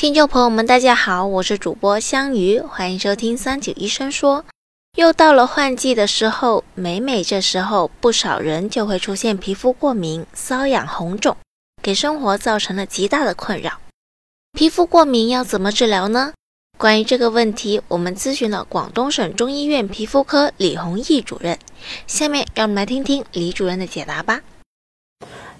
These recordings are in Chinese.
听众朋友们，大家好，我是主播香鱼，欢迎收听三九医生说。又到了换季的时候，每每这时候，不少人就会出现皮肤过敏、瘙痒、红肿，给生活造成了极大的困扰。皮肤过敏要怎么治疗呢？关于这个问题，我们咨询了广东省中医院皮肤科李宏毅主任。下面让我们来听听李主任的解答吧。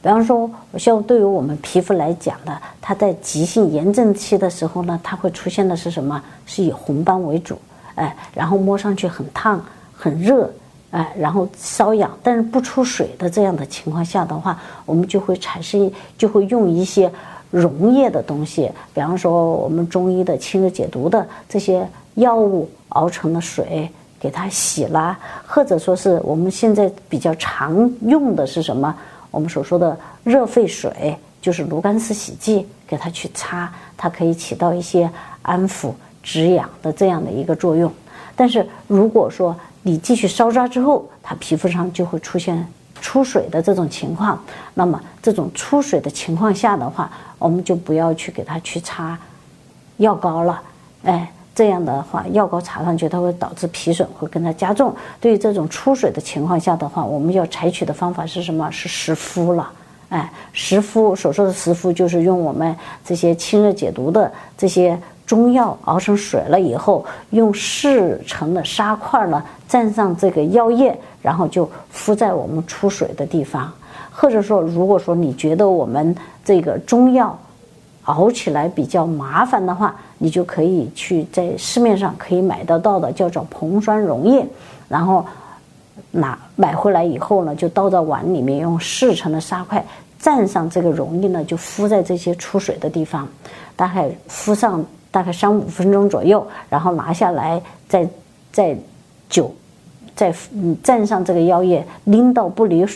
比方说，像对于我们皮肤来讲的，它在急性炎症期的时候呢，它会出现的是什么？是以红斑为主，哎，然后摸上去很烫、很热，哎，然后瘙痒，但是不出水的这样的情况下的话，我们就会产生，就会用一些溶液的东西，比方说我们中医的清热解毒的这些药物熬成的水给它洗啦，或者说是我们现在比较常用的是什么？我们所说的热沸水就是炉甘石洗剂，给它去擦，它可以起到一些安抚止痒的这样的一个作用。但是如果说你继续烧抓之后，它皮肤上就会出现出水的这种情况，那么这种出水的情况下的话，我们就不要去给它去擦药膏了，哎。这样的话，药膏擦上去，它会导致皮损会更加加重。对于这种出水的情况下的话，我们要采取的方法是什么？是湿敷了。哎，湿敷所说的湿敷，就是用我们这些清热解毒的这些中药熬成水了以后，用四成的沙块呢蘸上这个药液，然后就敷在我们出水的地方。或者说，如果说你觉得我们这个中药，熬起来比较麻烦的话，你就可以去在市面上可以买得到的叫做硼酸溶液，然后拿买回来以后呢，就倒到碗里面，用四成的沙块蘸上这个溶液呢，就敷在这些出水的地方，大概敷上大概三五分钟左右，然后拿下来，再再酒再蘸上这个药液，拎到不离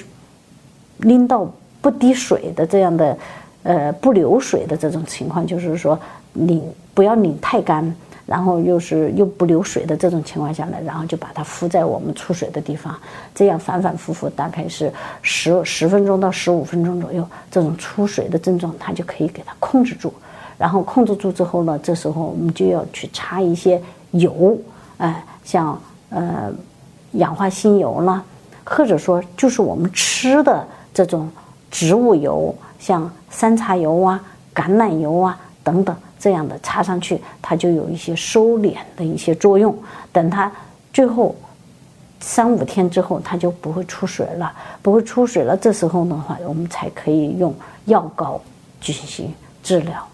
拎到不滴水的这样的。呃，不流水的这种情况，就是说拧不要拧太干，然后又是又不流水的这种情况下呢，然后就把它敷在我们出水的地方，这样反反复复大概是十十分钟到十五分钟左右，这种出水的症状它就可以给它控制住。然后控制住之后呢，这时候我们就要去擦一些油，哎，像呃氧化锌油啦，或者说就是我们吃的这种植物油。像山茶油啊、橄榄油啊等等这样的擦上去，它就有一些收敛的一些作用。等它最后三五天之后，它就不会出水了，不会出水了。这时候的话，我们才可以用药膏进行治疗。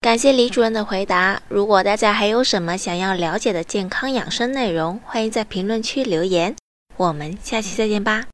感谢李主任的回答。如果大家还有什么想要了解的健康养生内容，欢迎在评论区留言。我们下期再见吧。